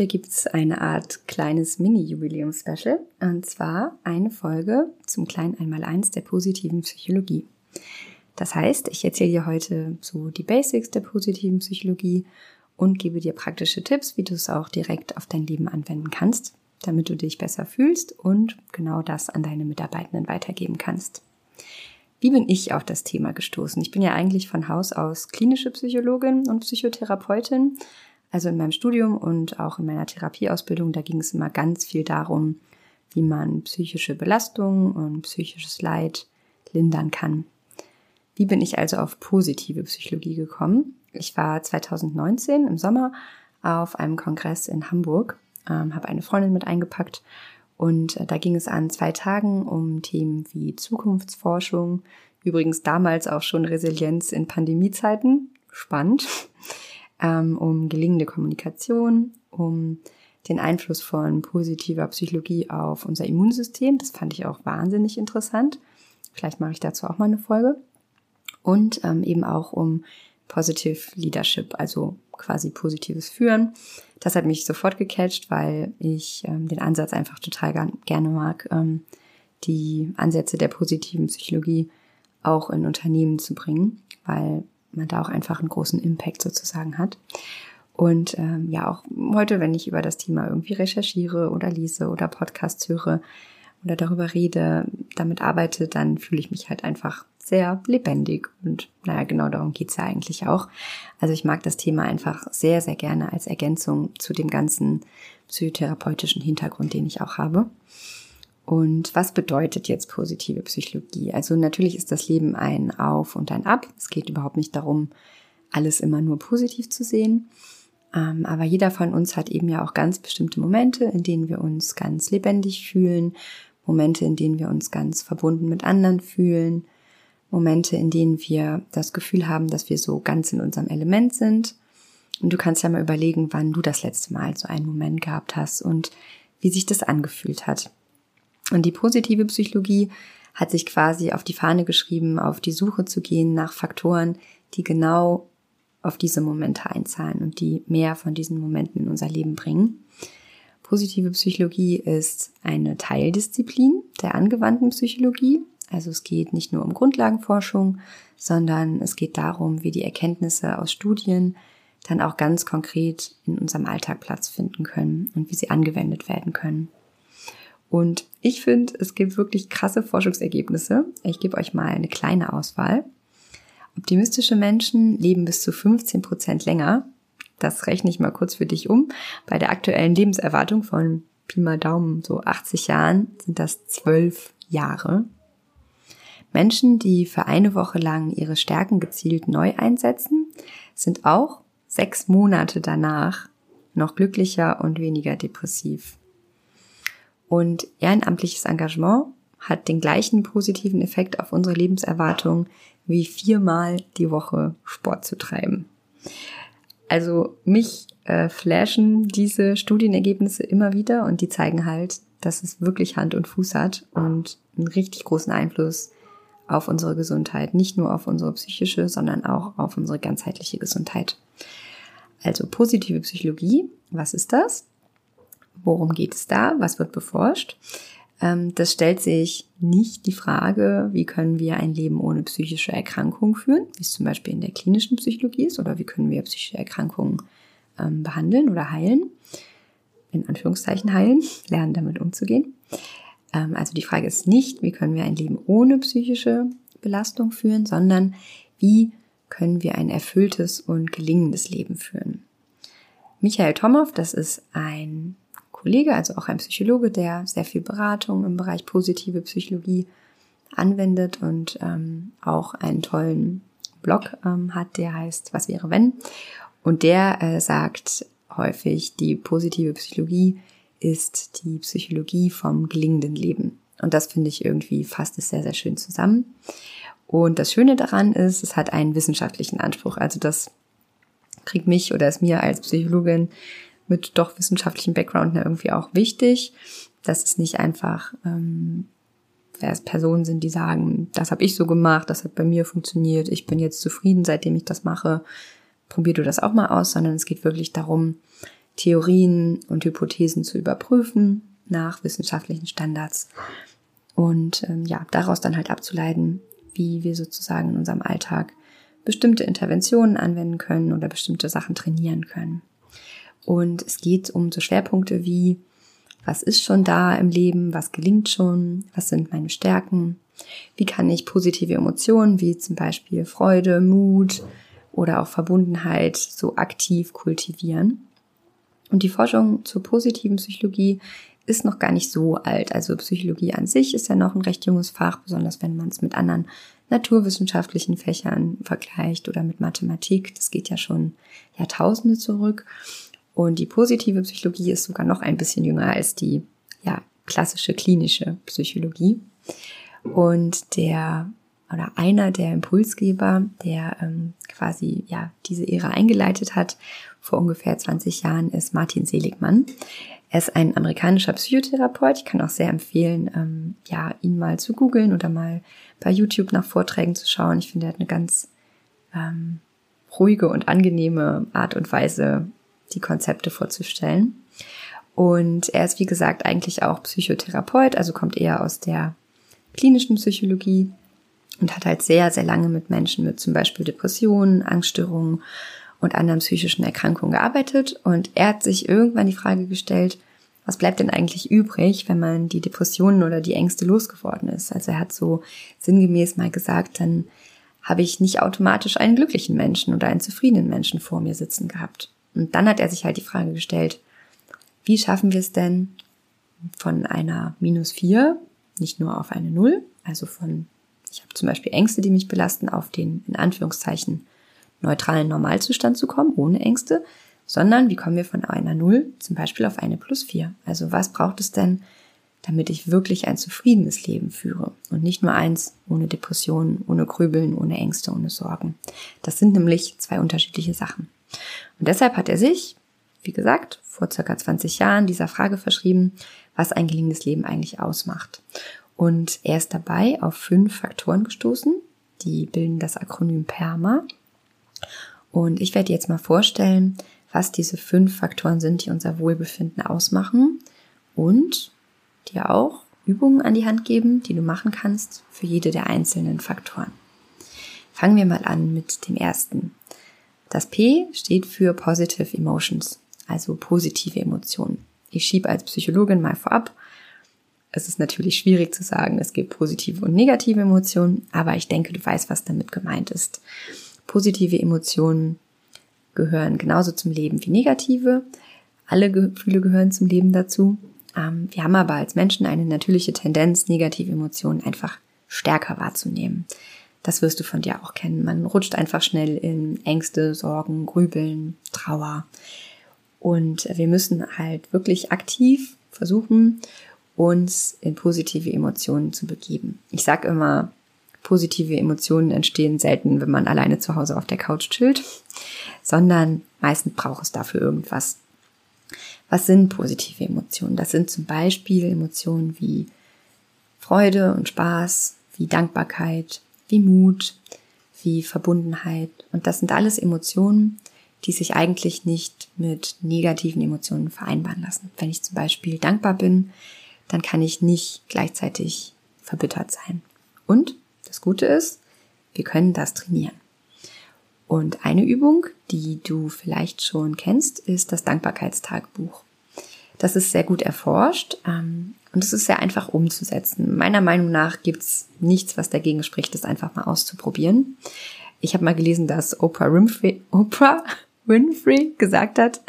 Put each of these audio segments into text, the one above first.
Heute gibt es eine Art kleines Mini-Jubiläum-Special und zwar eine Folge zum kleinen Einmaleins der positiven Psychologie. Das heißt, ich erzähle dir heute so die Basics der positiven Psychologie und gebe dir praktische Tipps, wie du es auch direkt auf dein Leben anwenden kannst, damit du dich besser fühlst und genau das an deine Mitarbeitenden weitergeben kannst. Wie bin ich auf das Thema gestoßen? Ich bin ja eigentlich von Haus aus klinische Psychologin und Psychotherapeutin, also in meinem Studium und auch in meiner Therapieausbildung, da ging es immer ganz viel darum, wie man psychische Belastung und psychisches Leid lindern kann. Wie bin ich also auf positive Psychologie gekommen? Ich war 2019 im Sommer auf einem Kongress in Hamburg, ähm, habe eine Freundin mit eingepackt und äh, da ging es an zwei Tagen um Themen wie Zukunftsforschung, übrigens damals auch schon Resilienz in Pandemiezeiten, spannend, ähm, um gelingende Kommunikation, um den Einfluss von positiver Psychologie auf unser Immunsystem. Das fand ich auch wahnsinnig interessant. Vielleicht mache ich dazu auch mal eine Folge. Und ähm, eben auch um Positive Leadership, also quasi positives Führen. Das hat mich sofort gecatcht, weil ich ähm, den Ansatz einfach total gerne mag, ähm, die Ansätze der positiven Psychologie auch in Unternehmen zu bringen, weil man da auch einfach einen großen Impact sozusagen hat. Und ähm, ja, auch heute, wenn ich über das Thema irgendwie recherchiere oder lese oder Podcasts höre oder darüber rede, damit arbeite, dann fühle ich mich halt einfach sehr lebendig. Und naja, genau darum geht's ja eigentlich auch. Also ich mag das Thema einfach sehr, sehr gerne als Ergänzung zu dem ganzen psychotherapeutischen Hintergrund, den ich auch habe. Und was bedeutet jetzt positive Psychologie? Also natürlich ist das Leben ein Auf und ein Ab. Es geht überhaupt nicht darum, alles immer nur positiv zu sehen. Ähm, aber jeder von uns hat eben ja auch ganz bestimmte Momente, in denen wir uns ganz lebendig fühlen, Momente, in denen wir uns ganz verbunden mit anderen fühlen, Momente, in denen wir das Gefühl haben, dass wir so ganz in unserem Element sind. Und du kannst ja mal überlegen, wann du das letzte Mal so einen Moment gehabt hast und wie sich das angefühlt hat. Und die positive Psychologie hat sich quasi auf die Fahne geschrieben, auf die Suche zu gehen nach Faktoren, die genau auf diese Momente einzahlen und die mehr von diesen Momenten in unser Leben bringen. Positive Psychologie ist eine Teildisziplin der angewandten Psychologie. Also es geht nicht nur um Grundlagenforschung, sondern es geht darum, wie die Erkenntnisse aus Studien dann auch ganz konkret in unserem Alltag Platz finden können und wie sie angewendet werden können. Und ich finde, es gibt wirklich krasse Forschungsergebnisse. Ich gebe euch mal eine kleine Auswahl. Optimistische Menschen leben bis zu 15 Prozent länger. Das rechne ich mal kurz für dich um. Bei der aktuellen Lebenserwartung von Pi mal Daumen so 80 Jahren sind das 12 Jahre. Menschen, die für eine Woche lang ihre Stärken gezielt neu einsetzen, sind auch sechs Monate danach noch glücklicher und weniger depressiv. Und ehrenamtliches Engagement hat den gleichen positiven Effekt auf unsere Lebenserwartung wie viermal die Woche Sport zu treiben. Also mich äh, flashen diese Studienergebnisse immer wieder und die zeigen halt, dass es wirklich Hand und Fuß hat und einen richtig großen Einfluss auf unsere Gesundheit, nicht nur auf unsere psychische, sondern auch auf unsere ganzheitliche Gesundheit. Also positive Psychologie, was ist das? Worum geht es da? Was wird beforscht? Ähm, das stellt sich nicht die Frage, wie können wir ein Leben ohne psychische Erkrankung führen, wie es zum Beispiel in der klinischen Psychologie ist, oder wie können wir psychische Erkrankungen ähm, behandeln oder heilen, in Anführungszeichen heilen, lernen damit umzugehen. Ähm, also die Frage ist nicht, wie können wir ein Leben ohne psychische Belastung führen, sondern wie können wir ein erfülltes und gelingendes Leben führen. Michael Tomow, das ist ein Kollege, also auch ein Psychologe, der sehr viel Beratung im Bereich positive Psychologie anwendet und ähm, auch einen tollen Blog ähm, hat, der heißt Was wäre wenn? Und der äh, sagt häufig, die positive Psychologie ist die Psychologie vom gelingenden Leben. Und das finde ich irgendwie fasst es sehr, sehr schön zusammen. Und das Schöne daran ist, es hat einen wissenschaftlichen Anspruch. Also das kriegt mich oder ist mir als Psychologin mit doch wissenschaftlichem Background irgendwie auch wichtig, dass es nicht einfach ähm, Personen sind, die sagen, das habe ich so gemacht, das hat bei mir funktioniert, ich bin jetzt zufrieden, seitdem ich das mache, probier du das auch mal aus, sondern es geht wirklich darum, Theorien und Hypothesen zu überprüfen nach wissenschaftlichen Standards und ähm, ja, daraus dann halt abzuleiten, wie wir sozusagen in unserem Alltag bestimmte Interventionen anwenden können oder bestimmte Sachen trainieren können. Und es geht um so Schwerpunkte wie, was ist schon da im Leben, was gelingt schon, was sind meine Stärken, wie kann ich positive Emotionen wie zum Beispiel Freude, Mut oder auch Verbundenheit so aktiv kultivieren. Und die Forschung zur positiven Psychologie ist noch gar nicht so alt. Also Psychologie an sich ist ja noch ein recht junges Fach, besonders wenn man es mit anderen naturwissenschaftlichen Fächern vergleicht oder mit Mathematik. Das geht ja schon Jahrtausende zurück. Und die positive Psychologie ist sogar noch ein bisschen jünger als die ja, klassische klinische Psychologie. Und der oder einer der Impulsgeber, der ähm, quasi ja diese Ära eingeleitet hat vor ungefähr 20 Jahren, ist Martin Seligmann. Er ist ein amerikanischer Psychotherapeut. Ich kann auch sehr empfehlen, ähm, ja ihn mal zu googeln oder mal bei YouTube nach Vorträgen zu schauen. Ich finde, er hat eine ganz ähm, ruhige und angenehme Art und Weise, die Konzepte vorzustellen. Und er ist, wie gesagt, eigentlich auch Psychotherapeut, also kommt eher aus der klinischen Psychologie und hat halt sehr, sehr lange mit Menschen mit zum Beispiel Depressionen, Angststörungen und anderen psychischen Erkrankungen gearbeitet. Und er hat sich irgendwann die Frage gestellt, was bleibt denn eigentlich übrig, wenn man die Depressionen oder die Ängste losgeworden ist? Also er hat so sinngemäß mal gesagt, dann habe ich nicht automatisch einen glücklichen Menschen oder einen zufriedenen Menschen vor mir sitzen gehabt. Und dann hat er sich halt die Frage gestellt, wie schaffen wir es denn von einer minus vier nicht nur auf eine Null, also von, ich habe zum Beispiel Ängste, die mich belasten, auf den in Anführungszeichen neutralen Normalzustand zu kommen, ohne Ängste, sondern wie kommen wir von einer Null zum Beispiel auf eine plus vier? Also was braucht es denn, damit ich wirklich ein zufriedenes Leben führe und nicht nur eins ohne Depressionen, ohne Grübeln, ohne Ängste, ohne Sorgen. Das sind nämlich zwei unterschiedliche Sachen. Und deshalb hat er sich, wie gesagt, vor circa 20 Jahren dieser Frage verschrieben, was ein gelingendes Leben eigentlich ausmacht. Und er ist dabei auf fünf Faktoren gestoßen, die bilden das Akronym PERMA. Und ich werde jetzt mal vorstellen, was diese fünf Faktoren sind, die unser Wohlbefinden ausmachen und dir auch Übungen an die Hand geben, die du machen kannst für jede der einzelnen Faktoren. Fangen wir mal an mit dem ersten. Das P steht für Positive Emotions, also positive Emotionen. Ich schiebe als Psychologin mal vorab. Es ist natürlich schwierig zu sagen, es gibt positive und negative Emotionen, aber ich denke, du weißt, was damit gemeint ist. Positive Emotionen gehören genauso zum Leben wie negative. Alle Gefühle gehören zum Leben dazu. Ähm, wir haben aber als Menschen eine natürliche Tendenz, negative Emotionen einfach stärker wahrzunehmen. Das wirst du von dir auch kennen. Man rutscht einfach schnell in Ängste, Sorgen, Grübeln, Trauer. Und wir müssen halt wirklich aktiv versuchen, uns in positive Emotionen zu begeben. Ich sage immer, positive Emotionen entstehen selten, wenn man alleine zu Hause auf der Couch chillt, sondern meistens braucht es dafür irgendwas. Was sind positive Emotionen? Das sind zum Beispiel Emotionen wie Freude und Spaß, wie Dankbarkeit, wie Mut, wie Verbundenheit. Und das sind alles Emotionen, die sich eigentlich nicht mit negativen Emotionen vereinbaren lassen. Wenn ich zum Beispiel dankbar bin, dann kann ich nicht gleichzeitig verbittert sein. Und das Gute ist, wir können das trainieren. Und eine Übung, die du vielleicht schon kennst, ist das Dankbarkeitstagebuch. Das ist sehr gut erforscht ähm, und es ist sehr einfach umzusetzen. Meiner Meinung nach gibt's nichts, was dagegen spricht, das einfach mal auszuprobieren. Ich habe mal gelesen, dass Oprah Winfrey, Oprah Winfrey gesagt hat,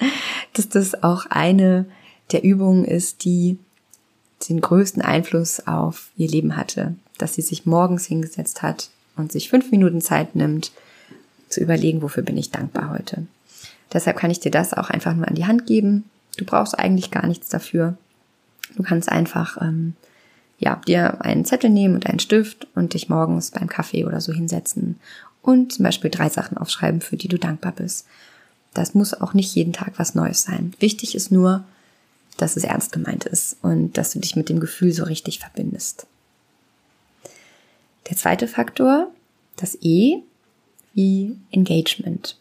dass das auch eine der Übungen ist, die den größten Einfluss auf ihr Leben hatte. Dass sie sich morgens hingesetzt hat und sich fünf Minuten Zeit nimmt, zu überlegen, wofür bin ich dankbar heute. Deshalb kann ich dir das auch einfach nur an die Hand geben. Du brauchst eigentlich gar nichts dafür. Du kannst einfach ähm, ja, dir einen Zettel nehmen und einen Stift und dich morgens beim Kaffee oder so hinsetzen und zum Beispiel drei Sachen aufschreiben, für die du dankbar bist. Das muss auch nicht jeden Tag was Neues sein. Wichtig ist nur, dass es ernst gemeint ist und dass du dich mit dem Gefühl so richtig verbindest. Der zweite Faktor, das E, wie Engagement.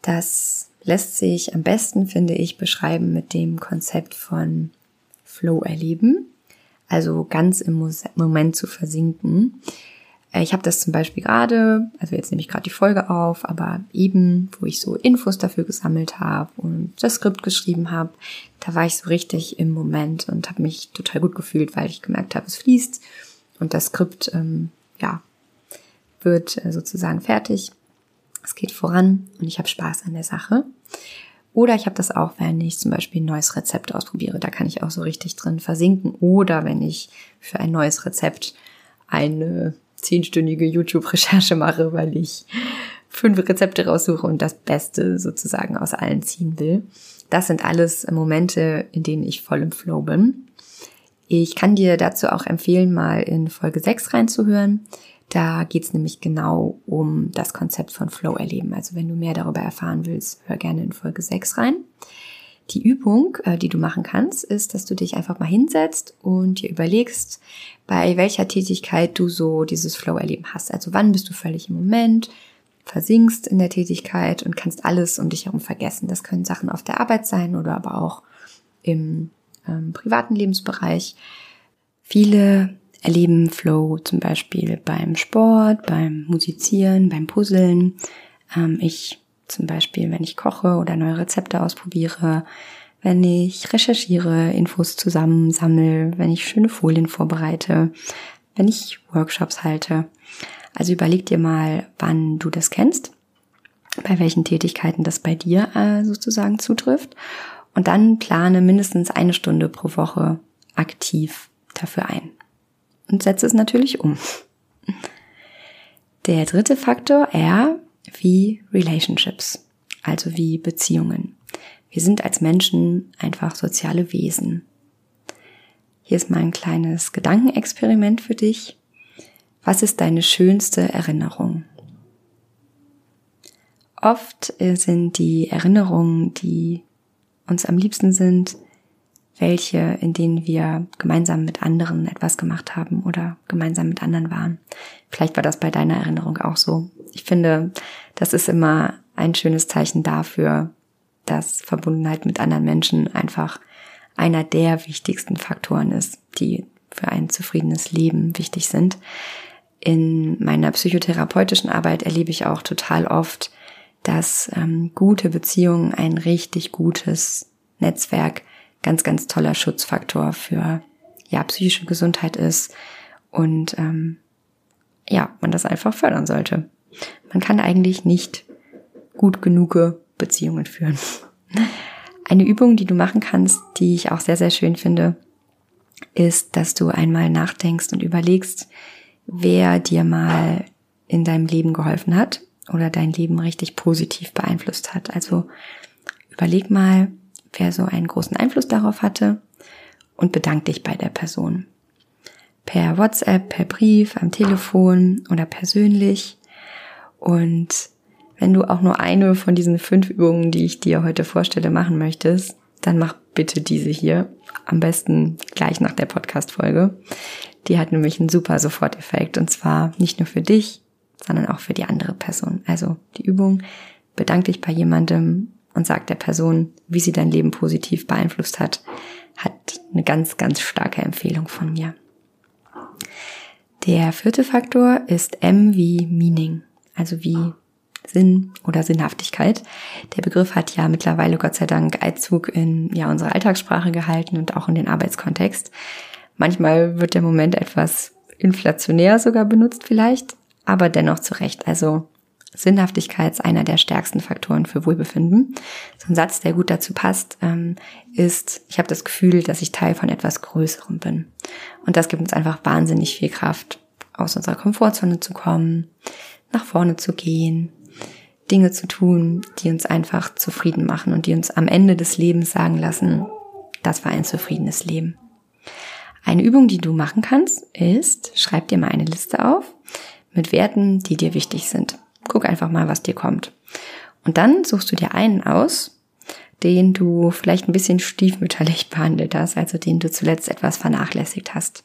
Das lässt sich am besten, finde ich, beschreiben mit dem Konzept von Flow erleben, also ganz im Moment zu versinken. Äh, ich habe das zum Beispiel gerade, also jetzt nehme ich gerade die Folge auf, aber eben, wo ich so Infos dafür gesammelt habe und das Skript geschrieben habe, da war ich so richtig im Moment und habe mich total gut gefühlt, weil ich gemerkt habe, es fließt und das Skript, ähm, ja, wird äh, sozusagen fertig. Es geht voran und ich habe Spaß an der Sache. Oder ich habe das auch, wenn ich zum Beispiel ein neues Rezept ausprobiere. Da kann ich auch so richtig drin versinken. Oder wenn ich für ein neues Rezept eine zehnstündige YouTube-Recherche mache, weil ich fünf Rezepte raussuche und das Beste sozusagen aus allen ziehen will. Das sind alles Momente, in denen ich voll im Flow bin. Ich kann dir dazu auch empfehlen, mal in Folge 6 reinzuhören. Da geht es nämlich genau um das Konzept von Flow erleben. Also wenn du mehr darüber erfahren willst, hör gerne in Folge 6 rein. Die Übung, äh, die du machen kannst, ist, dass du dich einfach mal hinsetzt und dir überlegst, bei welcher Tätigkeit du so dieses Flow-Erleben hast. Also wann bist du völlig im Moment, versinkst in der Tätigkeit und kannst alles um dich herum vergessen. Das können Sachen auf der Arbeit sein oder aber auch im ähm, privaten Lebensbereich. Viele erleben Flow zum Beispiel beim Sport, beim Musizieren, beim Puzzeln. Ähm, ich zum Beispiel, wenn ich koche oder neue Rezepte ausprobiere, wenn ich recherchiere, Infos zusammensammle, wenn ich schöne Folien vorbereite, wenn ich Workshops halte. Also überleg dir mal, wann du das kennst, bei welchen Tätigkeiten das bei dir äh, sozusagen zutrifft und dann plane mindestens eine Stunde pro Woche aktiv dafür ein und setze es natürlich um. Der dritte Faktor, R, wie Relationships, also wie Beziehungen. Wir sind als Menschen einfach soziale Wesen. Hier ist mal ein kleines Gedankenexperiment für dich. Was ist deine schönste Erinnerung? Oft sind die Erinnerungen, die uns am liebsten sind, welche, in denen wir gemeinsam mit anderen etwas gemacht haben oder gemeinsam mit anderen waren. Vielleicht war das bei deiner Erinnerung auch so. Ich finde, das ist immer ein schönes Zeichen dafür, dass Verbundenheit mit anderen Menschen einfach einer der wichtigsten Faktoren ist, die für ein zufriedenes Leben wichtig sind. In meiner psychotherapeutischen Arbeit erlebe ich auch total oft, dass ähm, gute Beziehungen ein richtig gutes Netzwerk ganz, ganz toller Schutzfaktor für ja, psychische Gesundheit ist und ähm, ja, man das einfach fördern sollte. Man kann eigentlich nicht gut genug Beziehungen führen. Eine Übung, die du machen kannst, die ich auch sehr, sehr schön finde, ist, dass du einmal nachdenkst und überlegst, wer dir mal in deinem Leben geholfen hat oder dein Leben richtig positiv beeinflusst hat. Also überleg mal, wer so einen großen Einfluss darauf hatte und bedank dich bei der Person. Per WhatsApp, per Brief, am Telefon oder persönlich. Und wenn du auch nur eine von diesen fünf Übungen, die ich dir heute vorstelle, machen möchtest, dann mach bitte diese hier. Am besten gleich nach der Podcast-Folge. Die hat nämlich einen super Soforteffekt und zwar nicht nur für dich, sondern auch für die andere Person. Also die Übung, bedank dich bei jemandem und sag der Person, wie sie dein Leben positiv beeinflusst hat. hat eine ganz, ganz starke Empfehlung von mir. Der vierte Faktor ist M wie Meaning, also wie Sinn oder Sinnhaftigkeit. Der Begriff hat ja mittlerweile Gott sei Dank Einzug in ja unsere Alltagssprache gehalten und auch in den Arbeitskontext. Manchmal wird der Moment etwas inflationär sogar benutzt vielleicht, aber dennoch zu Recht. Also Sinnhaftigkeit ist einer der stärksten Faktoren für Wohlbefinden. So ein Satz, der gut dazu passt, ähm, ist, ich habe das Gefühl, dass ich Teil von etwas Größerem bin. Und das gibt uns einfach wahnsinnig viel Kraft, aus unserer Komfortzone zu kommen, nach vorne zu gehen, Dinge zu tun, die uns einfach zufrieden machen und die uns am Ende des Lebens sagen lassen, das war ein zufriedenes Leben. Eine Übung, die du machen kannst, ist, schreib dir mal eine Liste auf mit Werten, die dir wichtig sind. Guck einfach mal, was dir kommt. Und dann suchst du dir einen aus, den du vielleicht ein bisschen stiefmütterlich behandelt hast, also den du zuletzt etwas vernachlässigt hast.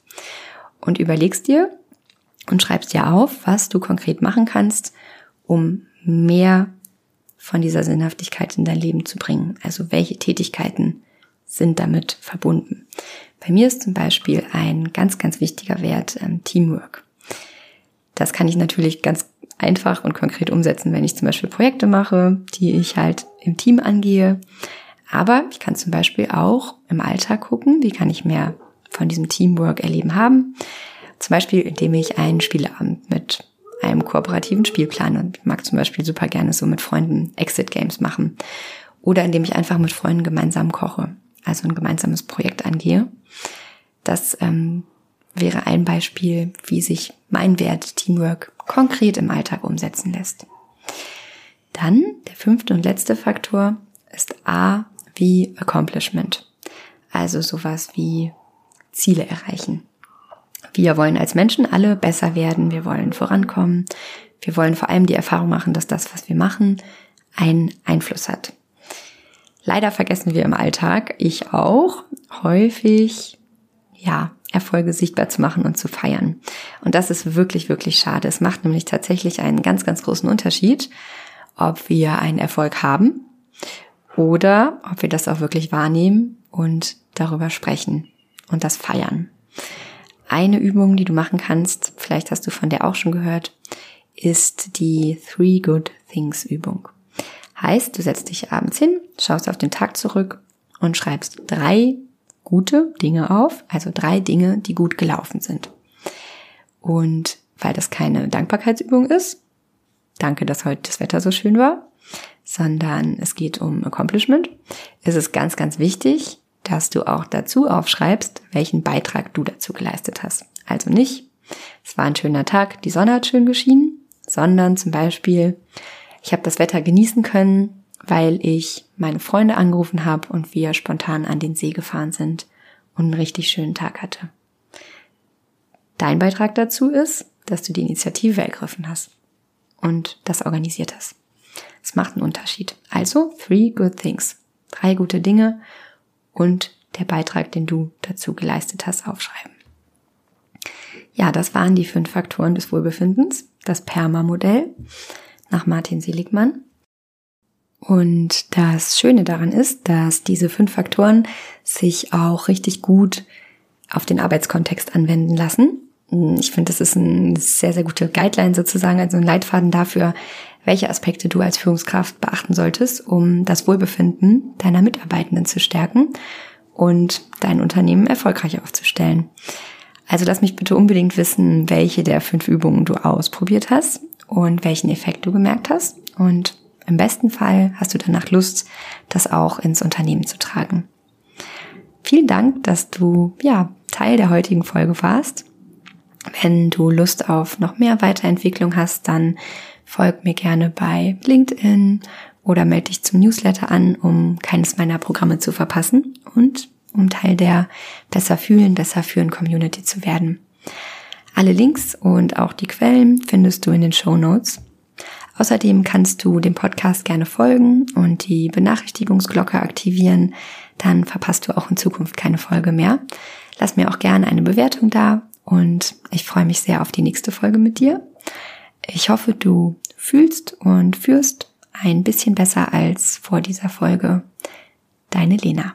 Und überlegst dir und schreibst dir auf, was du konkret machen kannst, um mehr von dieser Sinnhaftigkeit in dein Leben zu bringen. Also welche Tätigkeiten sind damit verbunden. Bei mir ist zum Beispiel ein ganz, ganz wichtiger Wert ähm, Teamwork. Das kann ich natürlich ganz einfach und konkret umsetzen, wenn ich zum Beispiel Projekte mache, die ich halt im Team angehe. Aber ich kann zum Beispiel auch im Alltag gucken, wie kann ich mehr von diesem Teamwork erleben haben. Zum Beispiel, indem ich einen Spieleabend mit einem kooperativen Spielplan und mag zum Beispiel super gerne so mit Freunden Exit Games machen. Oder indem ich einfach mit Freunden gemeinsam koche, also ein gemeinsames Projekt angehe. Das ähm, wäre ein Beispiel, wie sich mein Wert Teamwork konkret im Alltag umsetzen lässt. Dann der fünfte und letzte Faktor ist A wie Accomplishment. Also sowas wie Ziele erreichen. Wir wollen als Menschen alle besser werden, wir wollen vorankommen, wir wollen vor allem die Erfahrung machen, dass das, was wir machen, einen Einfluss hat. Leider vergessen wir im Alltag, ich auch, häufig, ja, Erfolge sichtbar zu machen und zu feiern. Und das ist wirklich, wirklich schade. Es macht nämlich tatsächlich einen ganz, ganz großen Unterschied, ob wir einen Erfolg haben oder ob wir das auch wirklich wahrnehmen und darüber sprechen und das feiern. Eine Übung, die du machen kannst, vielleicht hast du von der auch schon gehört, ist die Three Good Things Übung. Heißt, du setzt dich abends hin, schaust auf den Tag zurück und schreibst drei gute Dinge auf, also drei Dinge, die gut gelaufen sind. Und weil das keine Dankbarkeitsübung ist, danke, dass heute das Wetter so schön war, sondern es geht um Accomplishment, ist es ganz, ganz wichtig, dass du auch dazu aufschreibst, welchen Beitrag du dazu geleistet hast. Also nicht, es war ein schöner Tag, die Sonne hat schön geschienen, sondern zum Beispiel, ich habe das Wetter genießen können, weil ich meine Freunde angerufen habe und wir spontan an den See gefahren sind und einen richtig schönen Tag hatte. Dein Beitrag dazu ist, dass du die Initiative ergriffen hast und das organisiert hast. Es macht einen Unterschied. Also, three good things. Drei gute Dinge und der Beitrag, den du dazu geleistet hast, aufschreiben. Ja, das waren die fünf Faktoren des Wohlbefindens, das PERMA-Modell nach Martin Seligmann. Und das Schöne daran ist, dass diese fünf Faktoren sich auch richtig gut auf den Arbeitskontext anwenden lassen. Ich finde, das ist eine sehr, sehr gute Guideline sozusagen, also ein Leitfaden dafür, welche Aspekte du als Führungskraft beachten solltest, um das Wohlbefinden deiner Mitarbeitenden zu stärken und dein Unternehmen erfolgreich aufzustellen. Also lass mich bitte unbedingt wissen, welche der fünf Übungen du ausprobiert hast und welchen Effekt du gemerkt hast. Und im besten Fall hast du danach Lust, das auch ins Unternehmen zu tragen. Vielen Dank, dass du ja Teil der heutigen Folge warst. Wenn du Lust auf noch mehr Weiterentwicklung hast, dann folg mir gerne bei LinkedIn oder melde dich zum Newsletter an, um keines meiner Programme zu verpassen und um Teil der Besser fühlen, besser führen Community zu werden. Alle Links und auch die Quellen findest du in den Show Notes. Außerdem kannst du dem Podcast gerne folgen und die Benachrichtigungsglocke aktivieren. Dann verpasst du auch in Zukunft keine Folge mehr. Lass mir auch gerne eine Bewertung da und ich freue mich sehr auf die nächste Folge mit dir. Ich hoffe, du fühlst und führst ein bisschen besser als vor dieser Folge. Deine Lena.